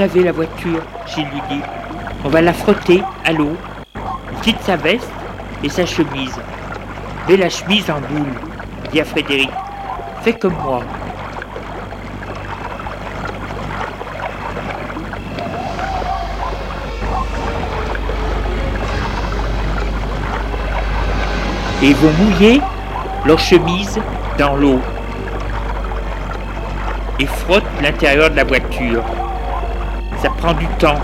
La voiture Gilles lui dit. On va la frotter à l'eau. Il quitte sa veste et sa chemise. Mets la chemise en boule, dit à Frédéric. Fais comme moi. Et vont mouiller leur chemise dans l'eau et frottent l'intérieur de la voiture. Ça prend du temps,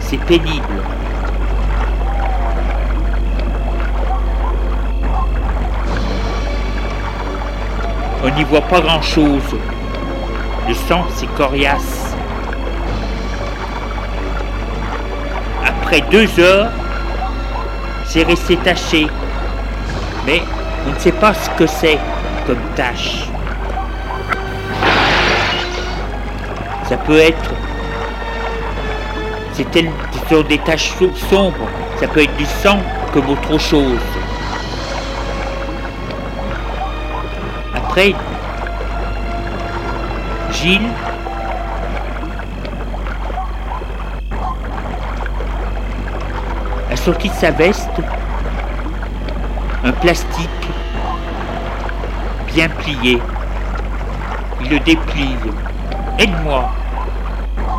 c'est pénible. On n'y voit pas grand-chose. Le sang, c'est coriace. Après deux heures, c'est resté taché. Mais on ne sait pas ce que c'est comme tache. Ça peut être. Ce sont des taches so- sombres. Ça peut être du sang comme autre chose. Après, Gilles a sorti de sa veste un plastique bien plié. Il le déplie. Aide-moi.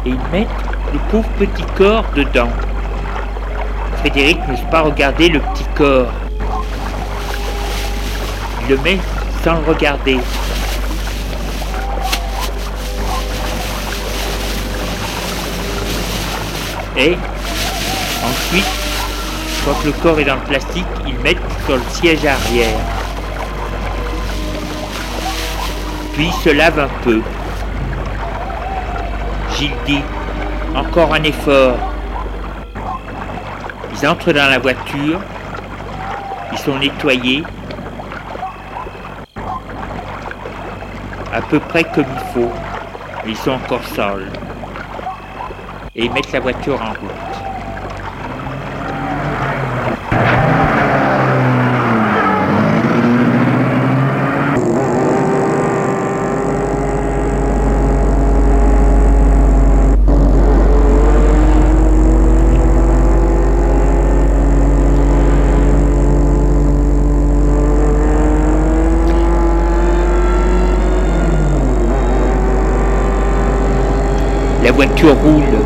Et ils mettent le pauvre petit corps dedans. Frédéric n'ose pas regarder le petit corps. Il le met sans le regarder. Et ensuite, quand le corps est dans le plastique, ils mettent sur le siège arrière. Puis ils se lavent un peu. Gilles dit Encore un effort. Ils entrent dans la voiture. Ils sont nettoyés. À peu près comme il faut. Ils sont encore sales. Et ils mettent la voiture en route. Roule.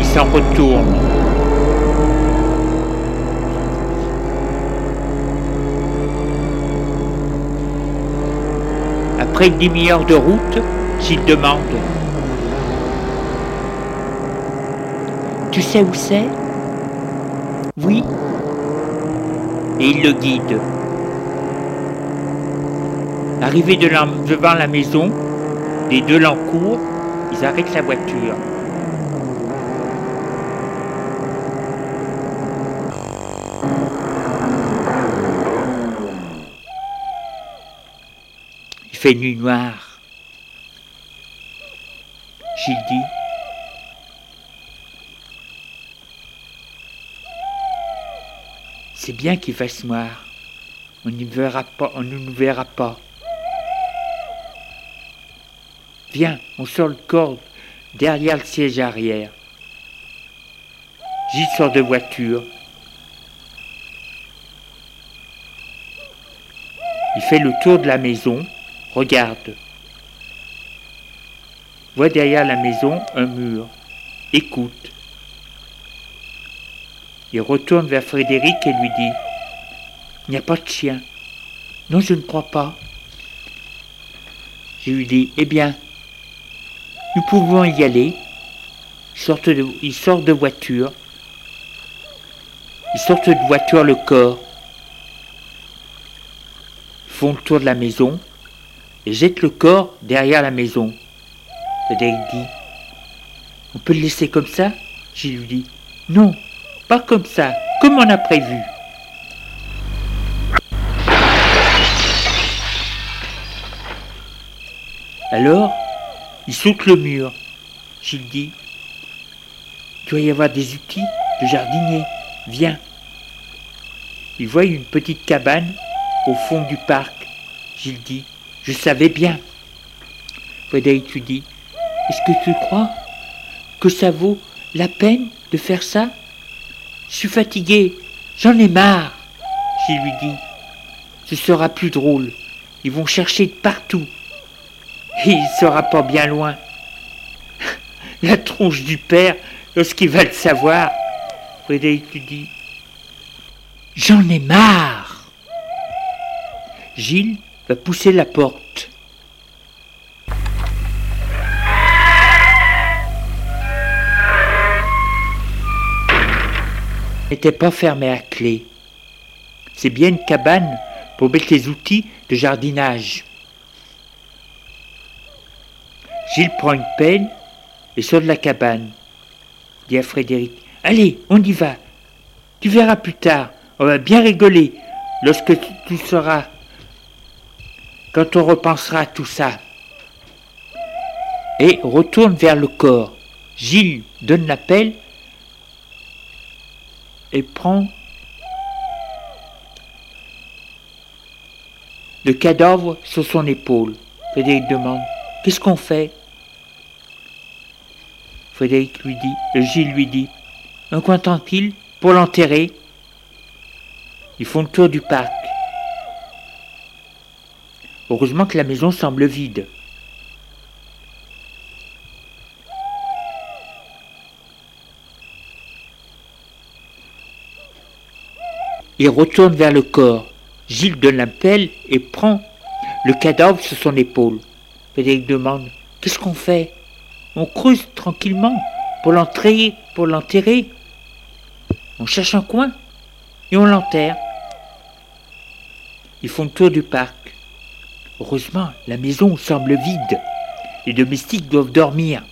Il s'en retourne. Après une demi-heure de route, Gilles demande Tu sais où c'est? Oui. Et il le guide. Arrivé devant la maison, les deux l'encourent, ils arrêtent la voiture. Il fait nuit noire. Gilles dit C'est bien qu'il fasse noir. On ne verra pas, on ne nous verra pas. Viens, on sort le corps derrière le siège arrière. J'y sors de voiture. Il fait le tour de la maison, regarde. Voit derrière la maison un mur. Écoute. Il retourne vers Frédéric et lui dit Il n'y a pas de chien. Non, je ne crois pas. Je lui dis Eh bien, nous pouvons y aller. Ils sortent de, voiture. Ils sortent de voiture le corps. Ils font le tour de la maison et jettent le corps derrière la maison. Dit On peut le laisser comme ça? Je lui dis Non, pas comme ça, comme on a prévu. Alors, il saute le mur. Gilles dit Il doit y avoir des outils de jardinier. Viens. Il voit une petite cabane au fond du parc. Gilles dit Je savais bien. Frédéric lui dit Est-ce que tu crois que ça vaut la peine de faire ça? Je suis fatigué, j'en ai marre. Gilles lui dit Ce sera plus drôle. Ils vont chercher de partout. Il il sera pas bien loin. La tronche du père, lorsqu'il va le savoir, Frédéric lui dit J'en ai marre. Gilles va pousser la porte. n'était pas fermée à clé. C'est bien une cabane pour mettre les outils de jardinage. Gilles prend une pelle et sort de la cabane. Dit à Frédéric Allez, on y va. Tu verras plus tard. On va bien rigoler lorsque tu seras. Quand on repensera à tout ça. Et retourne vers le corps. Gilles donne la pelle et prend le cadavre sur son épaule. Frédéric demande Qu'est-ce qu'on fait? Frédéric lui dit, Gilles lui dit, un coin tranquille pour l'enterrer. Ils font le tour du parc. Heureusement que la maison semble vide. Il retourne vers le corps. Gilles donne la et prend le cadavre sur son épaule. Frédéric demande Qu'est-ce qu'on fait? On creuse tranquillement pour l'enterrer, pour l'enterrer. On cherche un coin et on l'enterre. Ils font le tour du parc. Heureusement, la maison semble vide. Les domestiques doivent dormir.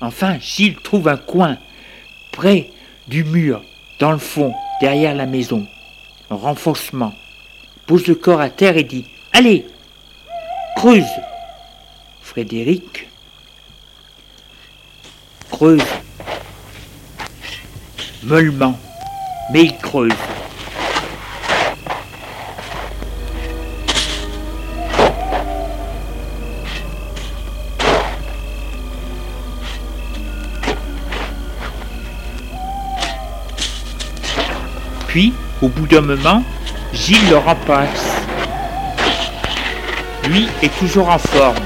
Enfin, Gilles trouve un coin près du mur, dans le fond, derrière la maison. Un renforcement. Pose le corps à terre et dit Allez, creuse. Frédéric creuse. Mollement, mais il creuse. Puis, au bout d'un moment, Gilles le remplace lui, est toujours en forme.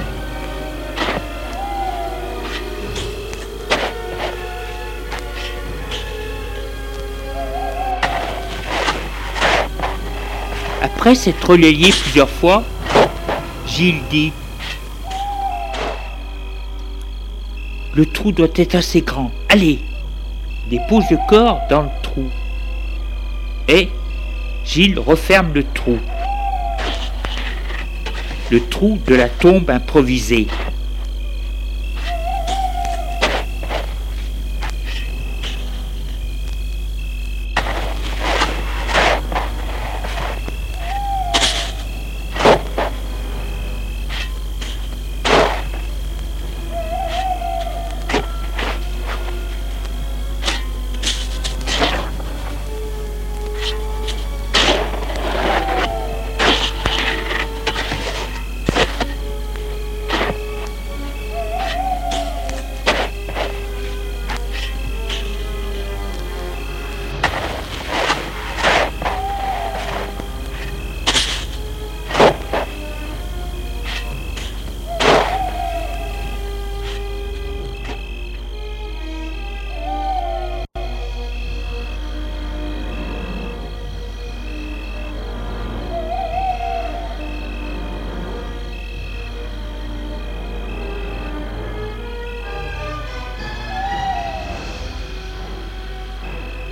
Après s'être relayé plusieurs fois, Gilles dit Le trou doit être assez grand. Allez Dépose le corps dans le trou. Et Gilles referme le trou. Le trou de la tombe improvisée.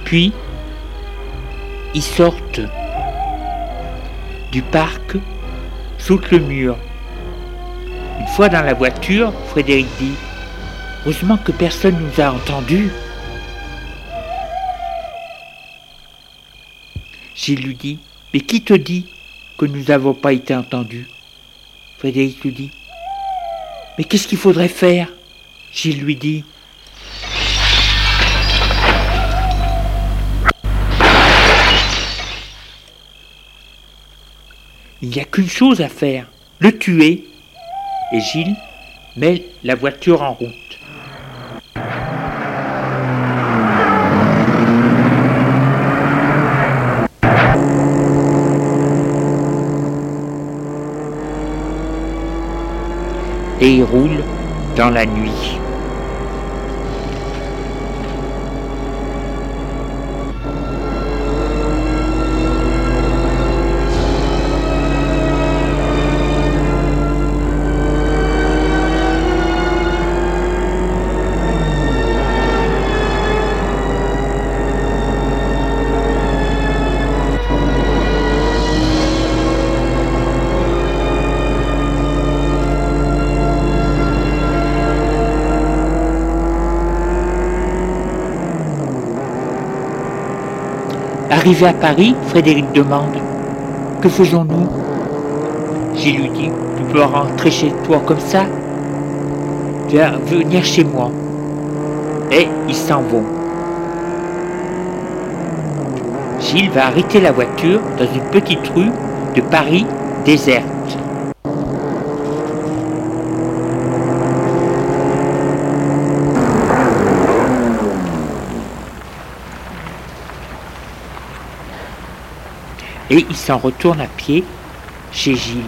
Puis, ils sortent du parc, sautent le mur. Une fois dans la voiture, Frédéric dit Heureusement que personne nous a entendus. Gilles lui dit Mais qui te dit que nous n'avons pas été entendus? Frédéric lui dit Mais qu'est-ce qu'il faudrait faire? Gilles lui dit Il n'y a qu'une chose à faire, le tuer. Et Gilles met la voiture en route. Et il roule dans la nuit. Arrivé à Paris, Frédéric demande Que faisons-nous? J'ai lui dit Tu peux rentrer chez toi comme ça? Tu vas venir chez moi. Et ils s'en vont. Gilles va arrêter la voiture dans une petite rue de Paris déserte. Et il s'en retourne à pied chez Gilles.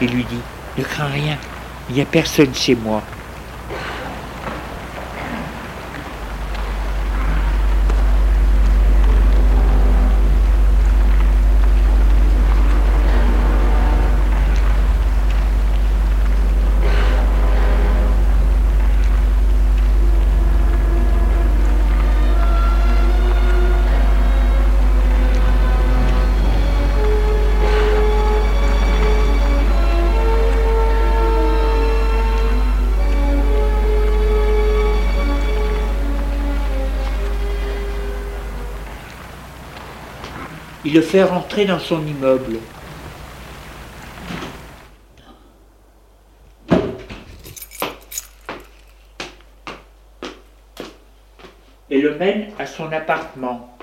Il lui dit Ne crains rien, il n'y a personne chez moi. Il le fait rentrer dans son immeuble. Et le mène à son appartement.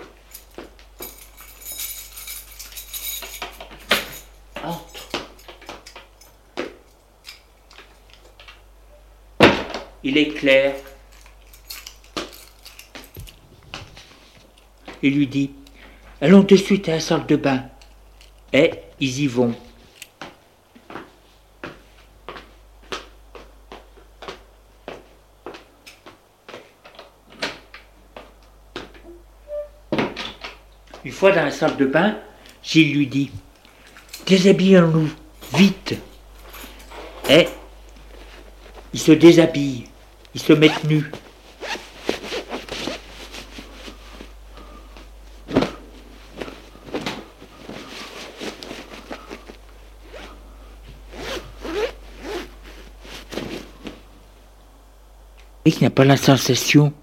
Il est clair. Il lui dit Allons de suite à la salle de bain. Et ils y vont. Une fois dans la salle de bain, Gilles lui dit Déshabillons-nous, vite Eh Ils se déshabillent, ils se mettent nus. N'a pas la sensation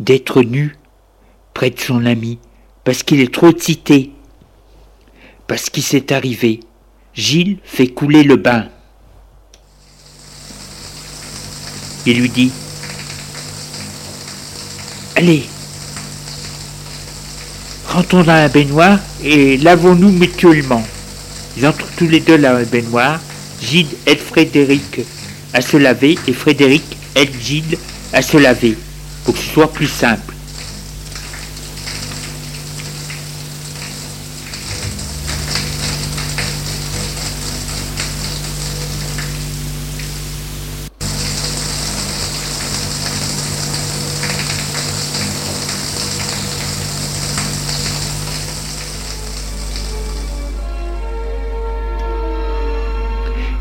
d'être nu près de son ami, parce qu'il est trop excité, parce qu'il s'est arrivé. Gilles fait couler le bain. Il lui dit Allez, rentrons dans la baignoire et lavons-nous mutuellement. Ils entrent tous les deux dans la baignoire. Gilles aide Frédéric à se laver et Frédéric aide Gilles à se laver pour que ce soit plus simple.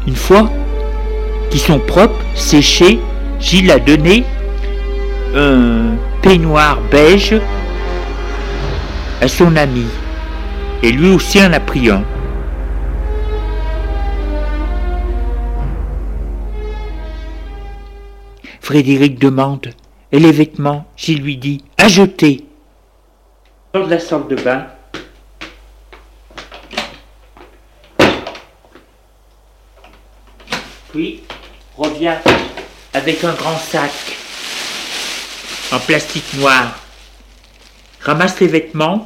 Une fois qu'ils sont propres, séchés, Gilles a donné un peignoir beige à son ami. Et lui aussi en a pris un. Frédéric demande Et les vêtements Gilles lui dit À jeter Dans la salle de bain. Puis revient avec un grand sac en plastique noir, ramasse les vêtements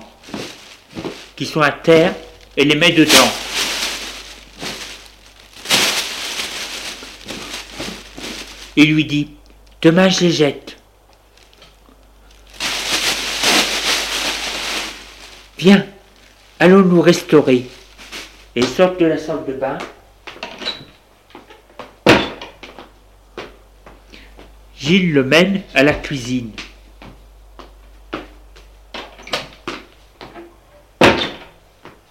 qui sont à terre et les met dedans. Il lui dit, demain je les jette. Viens, allons nous restaurer. Et sort de la salle de bain. Le mène à la cuisine.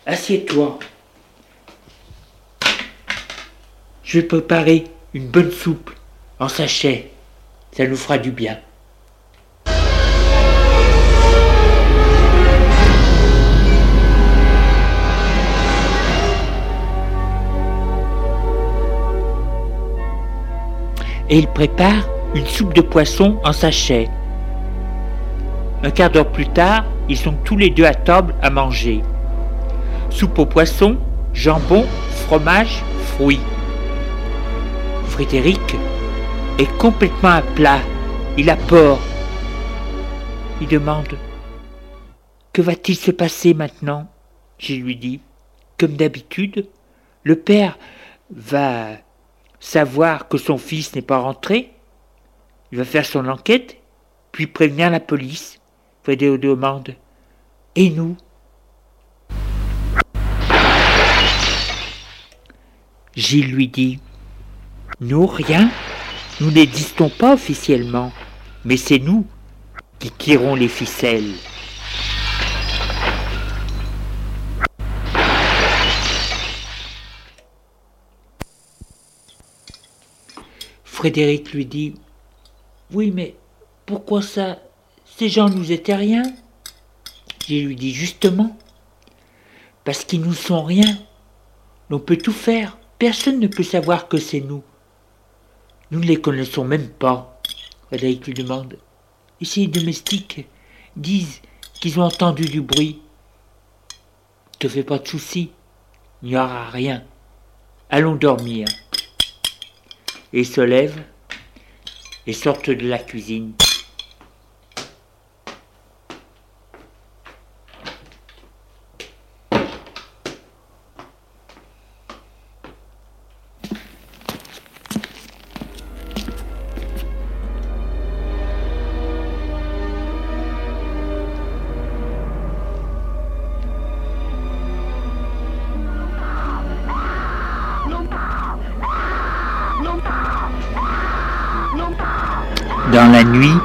Assieds-toi. Je vais préparer une bonne soupe en sachet. Ça nous fera du bien. Et il prépare une soupe de poisson en sachet. Un quart d'heure plus tard, ils sont tous les deux à table à manger. Soupe au poisson, jambon, fromage, fruits. Frédéric est complètement à plat. Il a peur. Il demande Que va-t-il se passer maintenant? Je lui dis Comme d'habitude, le père va savoir que son fils n'est pas rentré il va faire son enquête, puis prévenir la police. Frédéric demande Et nous Gilles lui dit Nous, rien. Nous n'existons pas officiellement, mais c'est nous qui tirons les ficelles. Frédéric lui dit oui, mais pourquoi ça Ces gens nous étaient rien? Je lui dis justement, parce qu'ils nous sont rien. On peut tout faire. Personne ne peut savoir que c'est nous. Nous ne les connaissons même pas. Frédéric lui demande. Et les domestiques disent qu'ils ont entendu du bruit te fais pas de soucis. Il n'y aura rien. Allons dormir. Et se lève et sortent de la cuisine. Dans la nuit,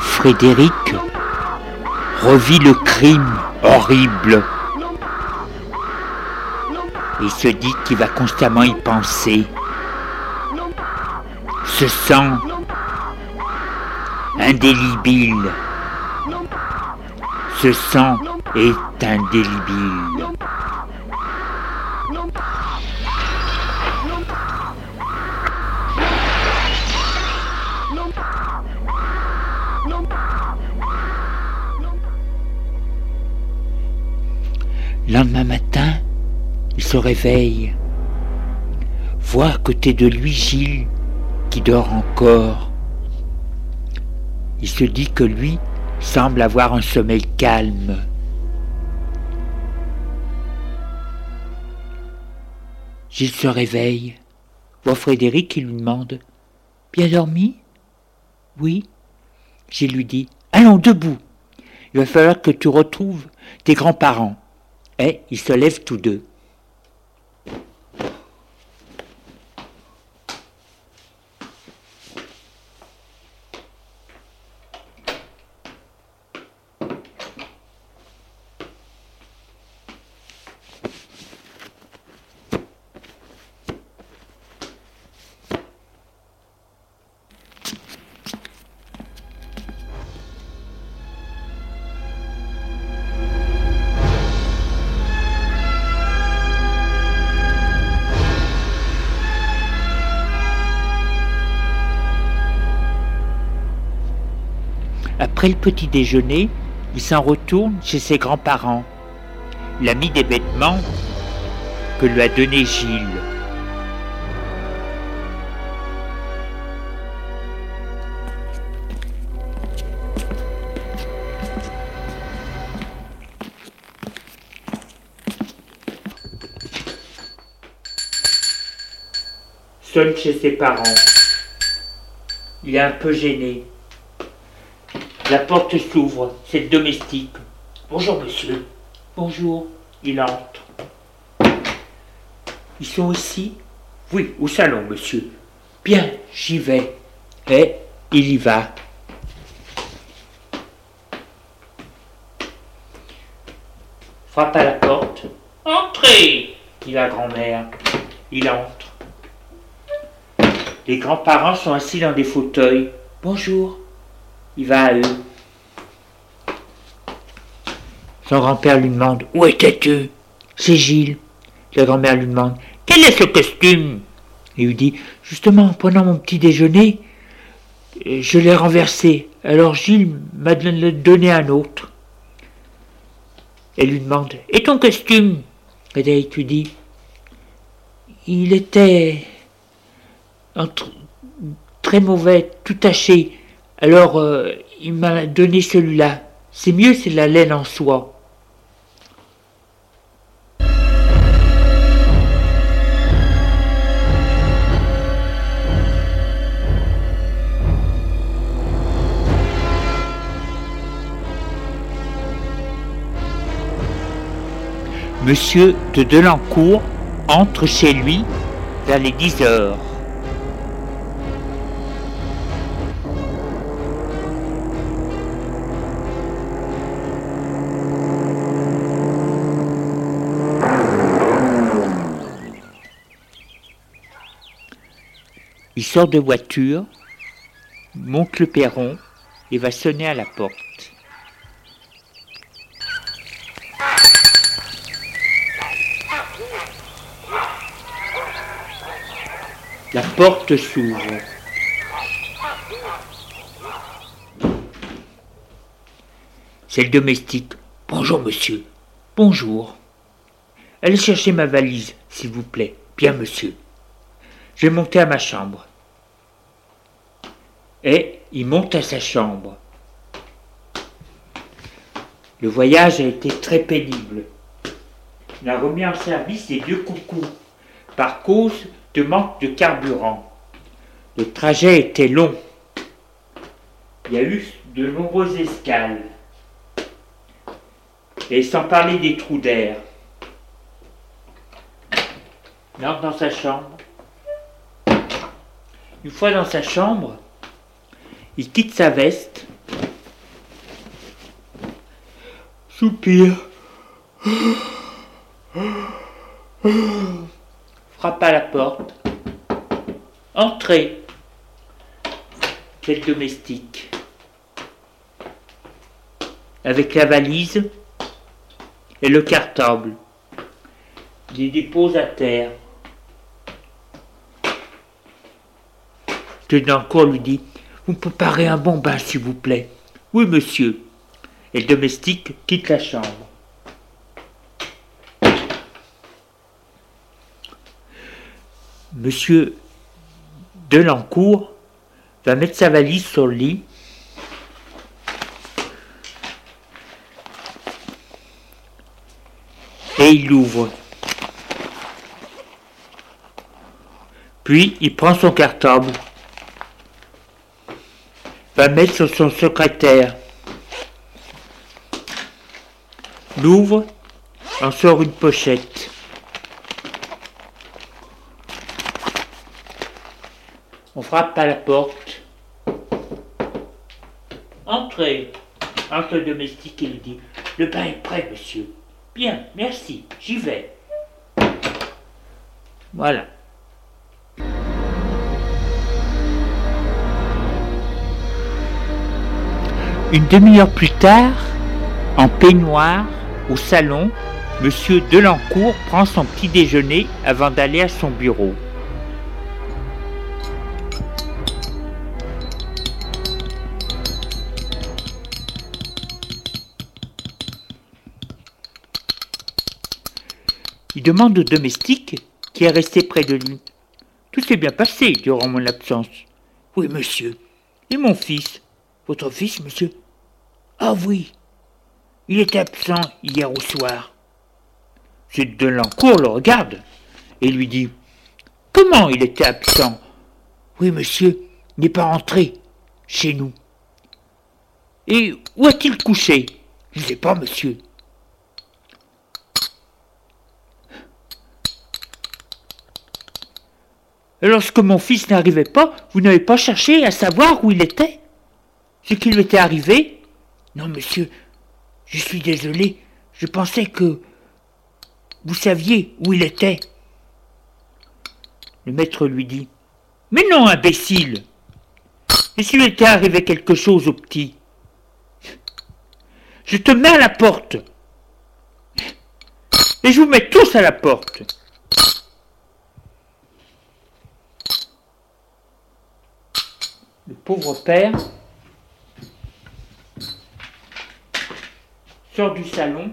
Frédéric revit le crime horrible. Il se dit qu'il va constamment y penser. Ce sang indélébile. Ce sang est indélébile. Réveille, voit à côté de lui Gilles qui dort encore. Il se dit que lui semble avoir un sommeil calme. Gilles se réveille, voit Frédéric qui lui demande Bien dormi? Oui. Gilles lui dit Allons, debout. Il va falloir que tu retrouves tes grands-parents. Et ils se lèvent tous deux. Après le petit déjeuner, il s'en retourne chez ses grands-parents. Il a mis des vêtements que lui a donné Gilles. Seul chez ses parents. Il est un peu gêné. La porte s'ouvre, c'est le domestique. Bonjour monsieur. Bonjour. Il entre. Ils sont ici? Oui, au salon, monsieur. Bien, j'y vais. Et il y va. Frappe à la porte. Entrez dit la grand-mère. Il entre. Les grands-parents sont assis dans des fauteuils. Bonjour. Il va à eux. Son grand-père lui demande Où étais-tu? C'est Gilles. La grand-mère lui demande Quel est ce costume? Il lui dit Justement, pendant mon petit déjeuner, je l'ai renversé. Alors Gilles m'a donné un autre. Elle lui demande Et ton costume? Frédéric lui dit Il était très mauvais, tout taché. Alors, euh, il m'a donné celui-là. C'est mieux, c'est la laine en soie. Monsieur de Delancourt entre chez lui vers les dix heures. Il sort de voiture, monte le perron et va sonner à la porte. La porte s'ouvre. C'est le domestique. Bonjour, monsieur. Bonjour. Allez chercher ma valise, s'il vous plaît. Bien, monsieur. Je vais à ma chambre et il monte à sa chambre. Le voyage a été très pénible. Il a remis en service les vieux coucous par cause de manque de carburant. Le trajet était long. Il y a eu de nombreuses escales. Et sans parler des trous d'air. Il entre dans sa chambre. Une fois dans sa chambre, il quitte sa veste, soupire Frappe à la porte. Entrez. Quel domestique. Avec la valise et le cartable. Il dépose à terre. Denancourt lui dit Vous préparez un bon bain, s'il vous plaît. Oui, monsieur. Et le domestique quitte la chambre. Monsieur Delancourt va mettre sa valise sur le lit. Et il l'ouvre. Puis il prend son cartable, va mettre sur son secrétaire, l'ouvre, en sort une pochette. On frappe à la porte. Entrez. Entre le domestique et lui dit Le pain est prêt, monsieur. Bien, merci, j'y vais. Voilà. Une demi-heure plus tard, en peignoir, au salon, Monsieur Delancourt prend son petit déjeuner avant d'aller à son bureau. Il demande au domestique qui est resté près de lui. Tout s'est bien passé durant mon absence. Oui, monsieur. Et mon fils? Votre fils, monsieur? Ah oui. Il était absent hier au soir. M. Delancourt le regarde et lui dit Comment il était absent? Oui, monsieur, il n'est pas rentré chez nous. Et où a-t-il couché? Je ne sais pas, monsieur. Lorsque mon fils n'arrivait pas, vous n'avez pas cherché à savoir où il était? Ce qui lui était arrivé. Non, monsieur, je suis désolé. Je pensais que vous saviez où il était. Le maître lui dit Mais non, imbécile. Et s'il était arrivé quelque chose au petit? Je te mets à la porte. Et je vous mets tous à la porte. Le pauvre père sort du salon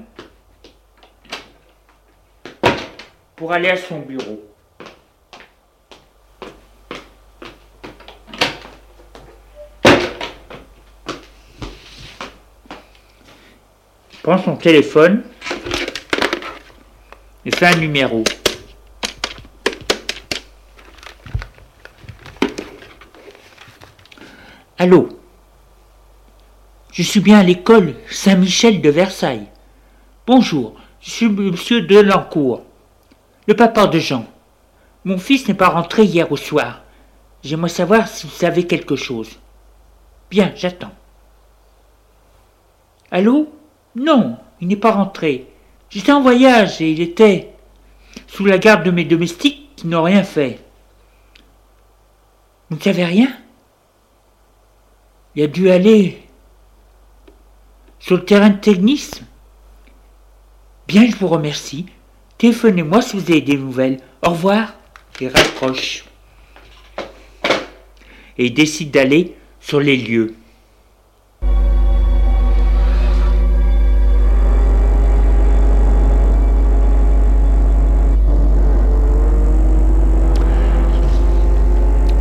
pour aller à son bureau. Il prend son téléphone et fait un numéro. Allô? Je suis bien à l'école Saint-Michel de Versailles. Bonjour, je suis monsieur Delancourt, le papa de Jean. Mon fils n'est pas rentré hier au soir. J'aimerais savoir si vous savez quelque chose. Bien, j'attends. Allô? Non, il n'est pas rentré. J'étais en voyage et il était sous la garde de mes domestiques qui n'ont rien fait. Vous ne savez rien? Il a dû aller sur le terrain de tennis. Bien, je vous remercie. Téléphonez-moi si vous avez des nouvelles. Au revoir. Il raccroche. Et il décide d'aller sur les lieux.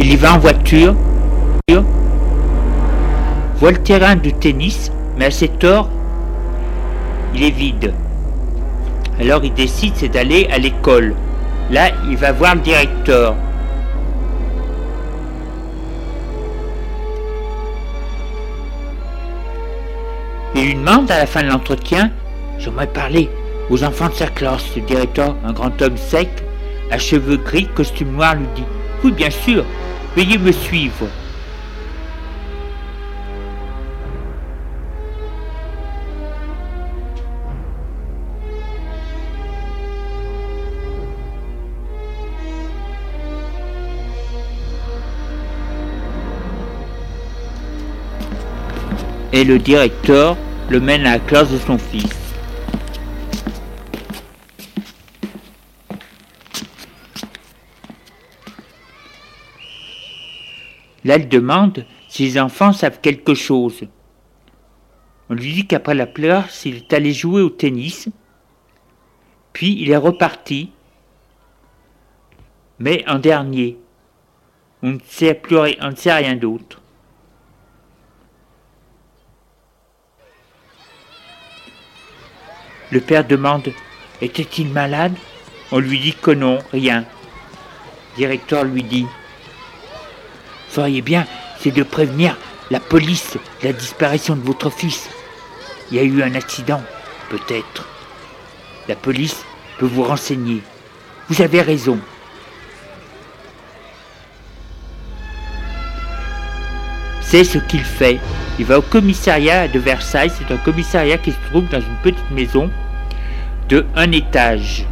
Il y va en voiture voit le terrain de tennis, mais à cette heure, il est vide. Alors il décide c'est d'aller à l'école. Là, il va voir le directeur. Il lui demande à la fin de l'entretien, j'aimerais parler aux enfants de sa classe. Le directeur, un grand homme sec, à cheveux gris, costume noir, lui dit, oui bien sûr, veuillez me suivre. Et le directeur le mène à la classe de son fils. Là, il demande si les enfants savent quelque chose. On lui dit qu'après la classe, il est allé jouer au tennis, puis il est reparti, mais en dernier. On ne sait rien d'autre. Le père demande Était-il malade? On lui dit que non, rien. Le directeur lui dit Feriez bien, c'est de prévenir la police de la disparition de votre fils. Il y a eu un accident, peut-être. La police peut vous renseigner. Vous avez raison. C'est ce qu'il fait. Il va au commissariat de Versailles. C'est un commissariat qui se trouve dans une petite maison de un étage.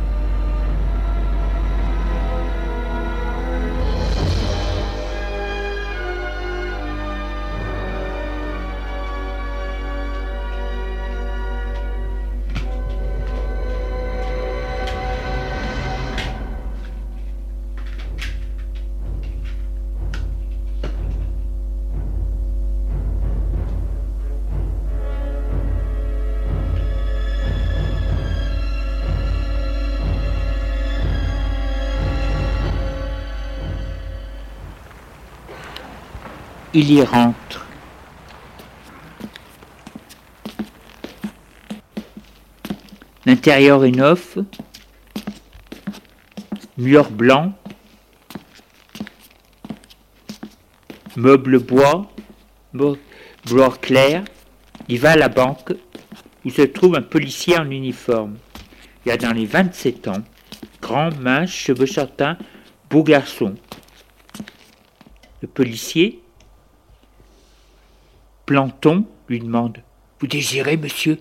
Il y rentre. L'intérieur est neuf, mur blanc, meuble bois, bois clair. Il va à la banque où se trouve un policier en uniforme. Il a dans les 27 ans, grand, mince, cheveux châtains, beau garçon. Le policier Planton lui demande Vous désirez, monsieur?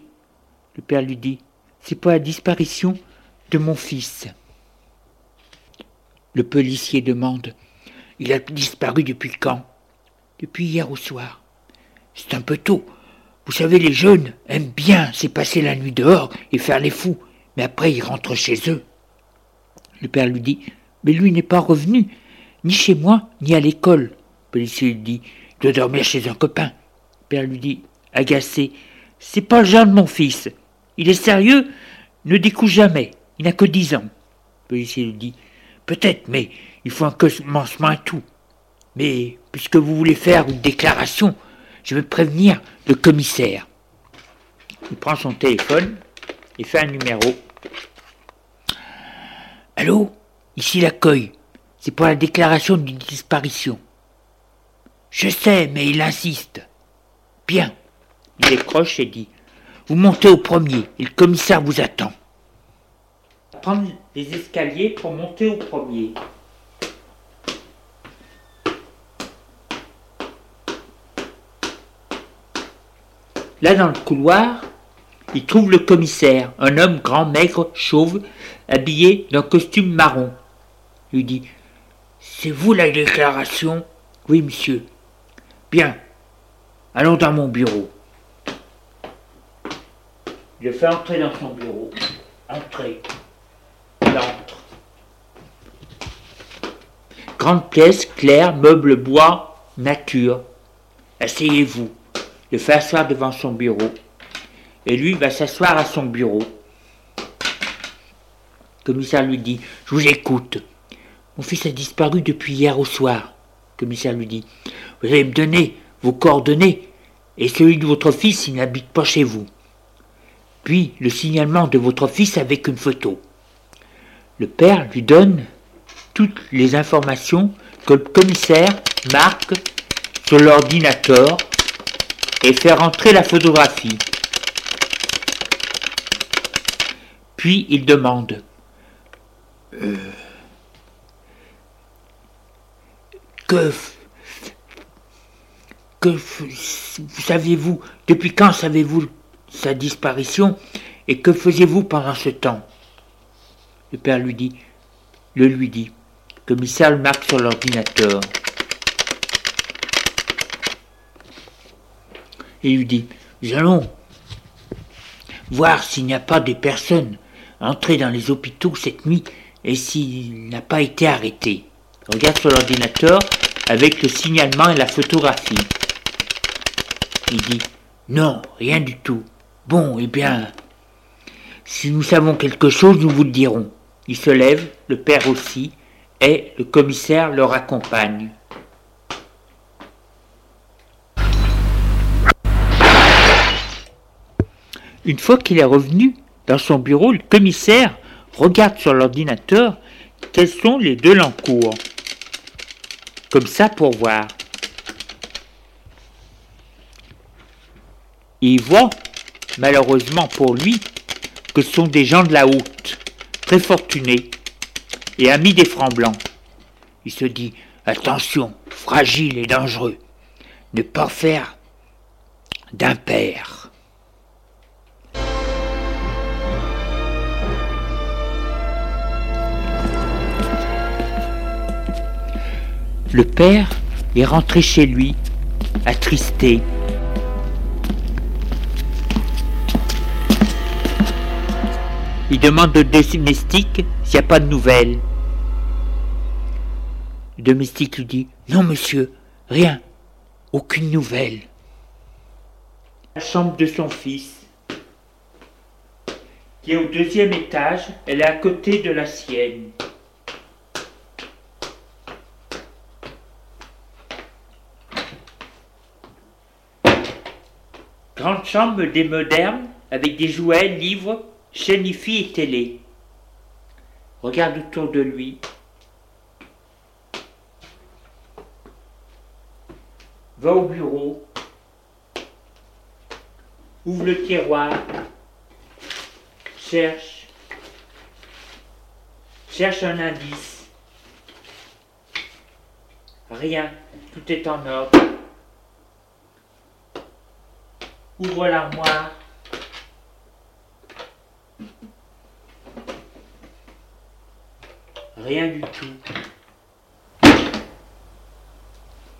Le père lui dit C'est pour la disparition de mon fils. Le policier demande Il a disparu depuis quand? Depuis hier au soir. C'est un peu tôt. Vous savez, les jeunes aiment bien s'y passer la nuit dehors et faire les fous, mais après ils rentrent chez eux. Le père lui dit Mais lui n'est pas revenu, ni chez moi, ni à l'école. Le policier lui dit doit dormir chez un copain père lui dit, agacé, C'est pas de mon fils. Il est sérieux, ne découche jamais. Il n'a que dix ans. Le policier lui dit, Peut-être, mais il faut un commencement à tout. Mais puisque vous voulez faire une déclaration, je vais prévenir le commissaire. Il prend son téléphone et fait un numéro. Allô? Ici l'accueil. C'est pour la déclaration d'une disparition. Je sais, mais il insiste. Bien. Il décroche et dit Vous montez au premier, et le commissaire vous attend. Prendre les escaliers pour monter au premier. Là, dans le couloir, il trouve le commissaire, un homme grand, maigre, chauve, habillé d'un costume marron. Il lui dit C'est vous la déclaration? Oui, monsieur. Bien, Allons dans mon bureau. Je fais entrer dans son bureau. Entrez. Il entre. Grande pièce, claire, meuble bois, nature. Asseyez-vous. Je fais asseoir devant son bureau. Et lui va s'asseoir à son bureau. Le commissaire lui dit Je vous écoute. Mon fils a disparu depuis hier au soir. Le commissaire lui dit Vous allez me donner vos coordonnées et celui de votre fils il n'habite pas chez vous. Puis le signalement de votre fils avec une photo. Le père lui donne toutes les informations que le commissaire marque sur l'ordinateur et fait rentrer la photographie. Puis il demande euh, Que que saviez-vous Depuis quand savez-vous sa disparition Et que faisiez-vous pendant ce temps? Le père lui dit, le lui dit. Commissaire le marque sur l'ordinateur. Et lui dit, Nous allons voir s'il n'y a pas des personnes entrées dans les hôpitaux cette nuit et s'il n'a pas été arrêté. Regarde sur l'ordinateur avec le signalement et la photographie. Il dit Non, rien du tout. Bon, eh bien, si nous savons quelque chose, nous vous le dirons. Il se lève, le père aussi, et le commissaire le raccompagne. Une fois qu'il est revenu dans son bureau, le commissaire regarde sur l'ordinateur quels sont les deux Lancours. Comme ça pour voir. Il voit, malheureusement pour lui, que ce sont des gens de la haute, très fortunés, et amis des francs. Il se dit Attention, fragile et dangereux, ne pas faire d'impair. Le père est rentré chez lui, attristé. Il demande au domestique s'il n'y a pas de nouvelles. Le domestique lui dit Non, monsieur, rien, aucune nouvelle. La chambre de son fils, qui est au deuxième étage, elle est à côté de la sienne. Grande chambre des modernes avec des jouets, livres, chaînes et télé. Regarde autour de lui. Va au bureau. Ouvre le tiroir. Cherche. Cherche un indice. Rien. Tout est en ordre. Ouvre l'armoire. Rien du tout.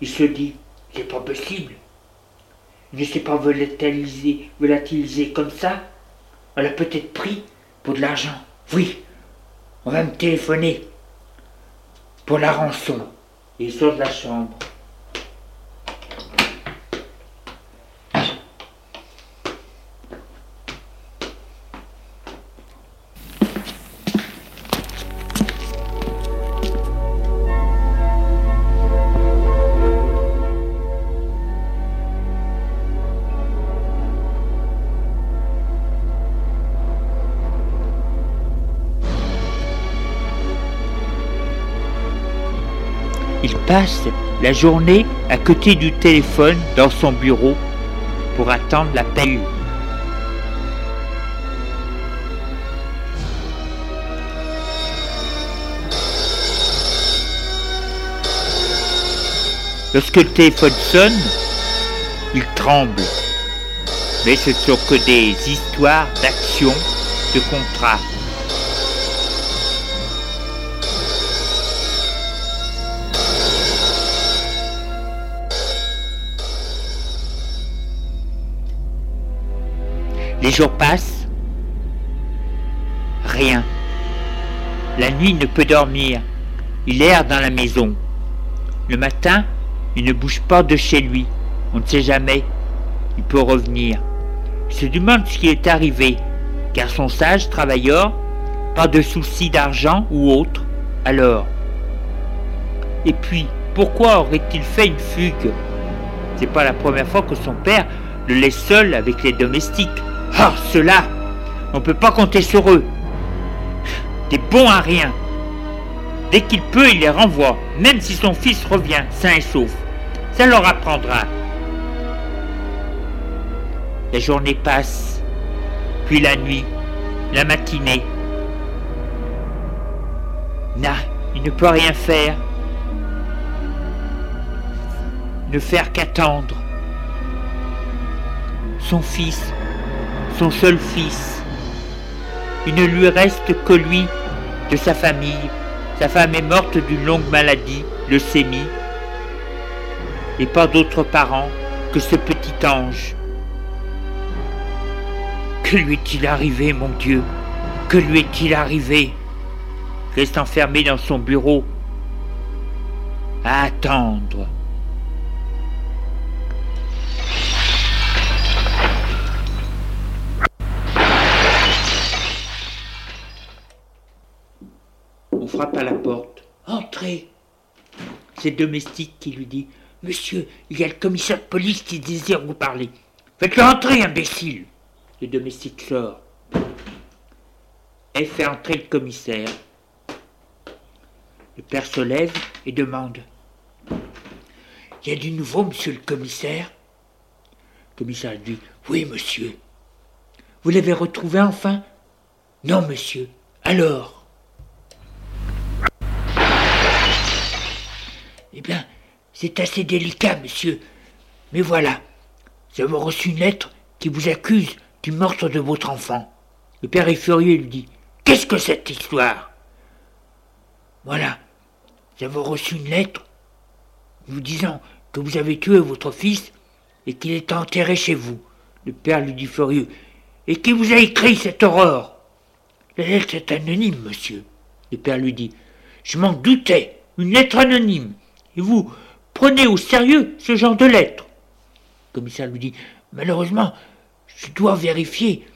Il se dit, c'est pas possible. Il ne s'est pas volatiliser, volatiliser comme ça. On l'a peut-être pris pour de l'argent. Oui, on va me téléphoner pour la rançon. il sort de la chambre. Passe la journée à côté du téléphone dans son bureau pour attendre l'appel. Lorsque le téléphone sonne, il tremble. Mais ce sont que des histoires d'action, de contrat. Les jours passent. Rien. La nuit ne peut dormir. Il erre dans la maison. Le matin, il ne bouge pas de chez lui. On ne sait jamais. Il peut revenir. Il se demande ce qui est arrivé, car son sage travailleur, pas de souci d'argent ou autre. Alors. Et puis, pourquoi aurait-il fait une fugue? C'est pas la première fois que son père le laisse seul avec les domestiques. Ah, ceux-là, on ne peut pas compter sur eux. Des bons à rien. Dès qu'il peut, il les renvoie, même si son fils revient sain et sauf. Ça leur apprendra. La journée passe, puis la nuit, la matinée. Na, il ne peut rien faire. Ne faire qu'attendre. Son fils son seul fils. Il ne lui reste que lui de sa famille. Sa femme est morte d'une longue maladie, leucémie, et pas d'autres parents que ce petit ange. Que lui est-il arrivé, mon Dieu? Que lui est-il arrivé? Reste enfermé dans son bureau à attendre. Entrez. C'est domestique qui lui dit Monsieur, il y a le commissaire de police qui désire vous parler. Faites-le entrer, imbécile Le domestique sort. Elle fait entrer le commissaire. Le père se lève et demande Il y a du nouveau, monsieur le commissaire? Le commissaire dit Oui, monsieur. Vous l'avez retrouvé enfin? Non, monsieur. Alors? Eh bien, c'est assez délicat, monsieur. Mais voilà, nous avons reçu une lettre qui vous accuse du meurtre de votre enfant. Le père est furieux et lui dit Qu'est-ce que cette histoire? Voilà, nous avons reçu une lettre vous disant que vous avez tué votre fils et qu'il est enterré chez vous. Le père lui dit furieux Et qui vous a écrit cette horreur? La lettre est anonyme, monsieur. Le père lui dit Je m'en doutais, une lettre anonyme. Et vous, Prenez au sérieux ce genre de lettres. Le commissaire lui dit Malheureusement, je dois vérifier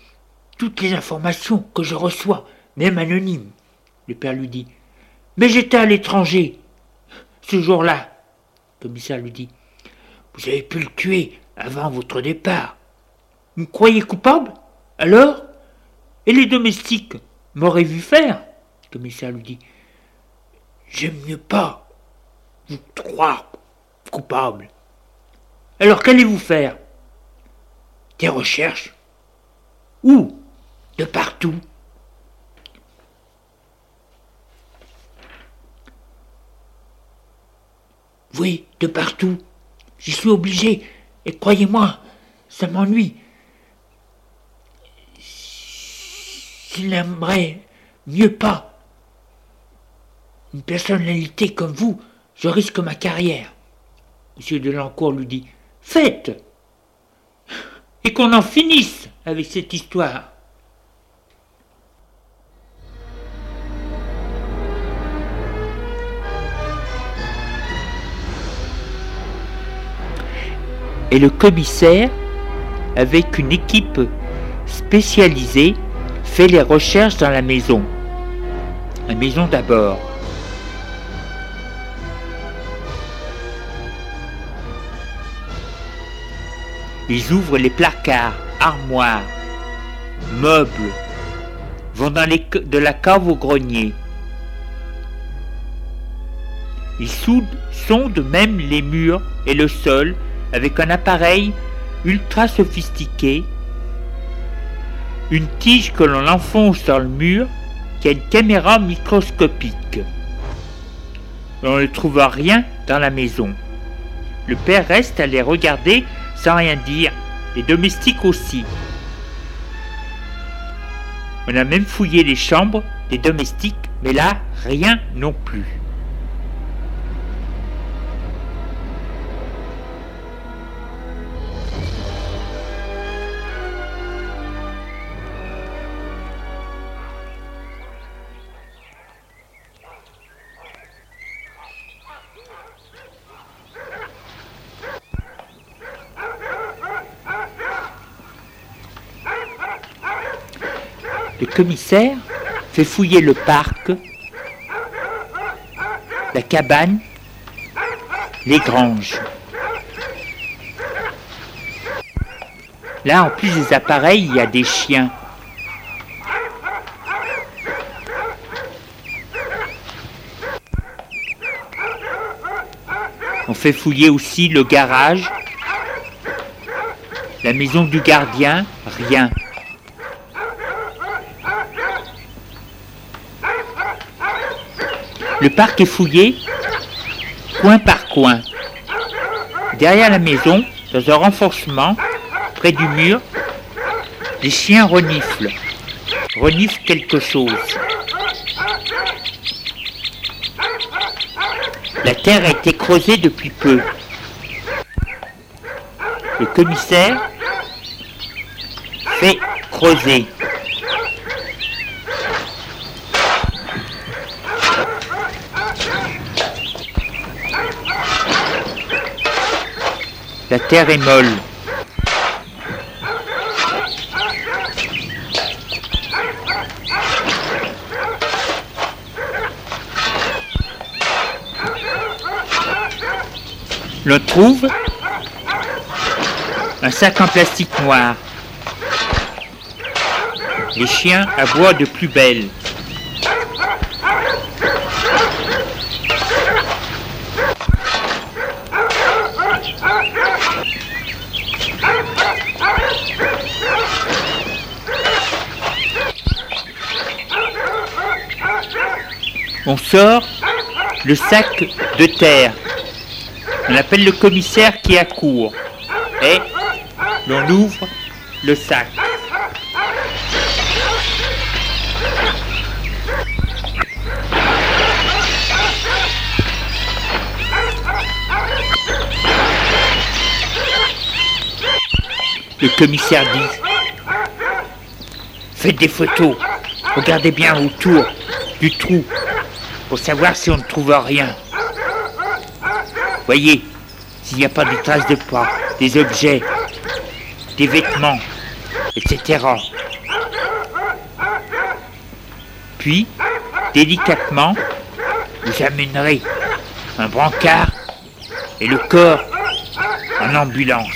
toutes les informations que je reçois, même anonymes. Le père lui dit Mais j'étais à l'étranger ce jour-là. Le commissaire lui dit Vous avez pu le tuer avant votre départ. Vous me croyez coupable Alors? Et les domestiques m'auraient vu faire Le commissaire lui dit J'aime mieux pas vous croire coupable. Alors qu'allez-vous faire? Des recherches? Où De partout? Oui, de partout. J'y suis obligé. Et croyez-moi, ça m'ennuie. S'il n'aimerait mieux pas une personnalité comme vous, je risque ma carrière. Monsieur Delancourt lui dit Faites Et qu'on en finisse avec cette histoire. Et le commissaire, avec une équipe spécialisée, fait les recherches dans la maison. La maison d'abord. Ils ouvrent les placards, armoires, meubles, vont dans les, de la cave au grenier. Ils sondent même les murs et le sol avec un appareil ultra sophistiqué, une tige que l'on enfonce dans le mur qui a une caméra microscopique. On ne trouve rien dans la maison. Le père reste à les regarder rien dire, les domestiques aussi. On a même fouillé les chambres des domestiques, mais là, rien non plus. Commissaire fait fouiller le parc, la cabane, les granges. Là, en plus des appareils, il y a des chiens. On fait fouiller aussi le garage, la maison du gardien, rien. Le parc est fouillé, coin par coin. Derrière la maison, dans un renforcement, près du mur, les chiens reniflent, reniflent quelque chose. La terre a été creusée depuis peu. Le commissaire fait creuser. La terre est molle. L'on trouve un sac en plastique noir. Les chiens aboient de plus belle. On sort le sac de terre. On appelle le commissaire qui accourt. Et l'on ouvre le sac. Le commissaire dit Faites des photos, regardez bien autour du trou pour savoir si on ne trouve rien. Voyez, s'il n'y a pas de traces de pas, des objets, des vêtements, etc. Puis, délicatement, vous amènerez un brancard et le corps en ambulance.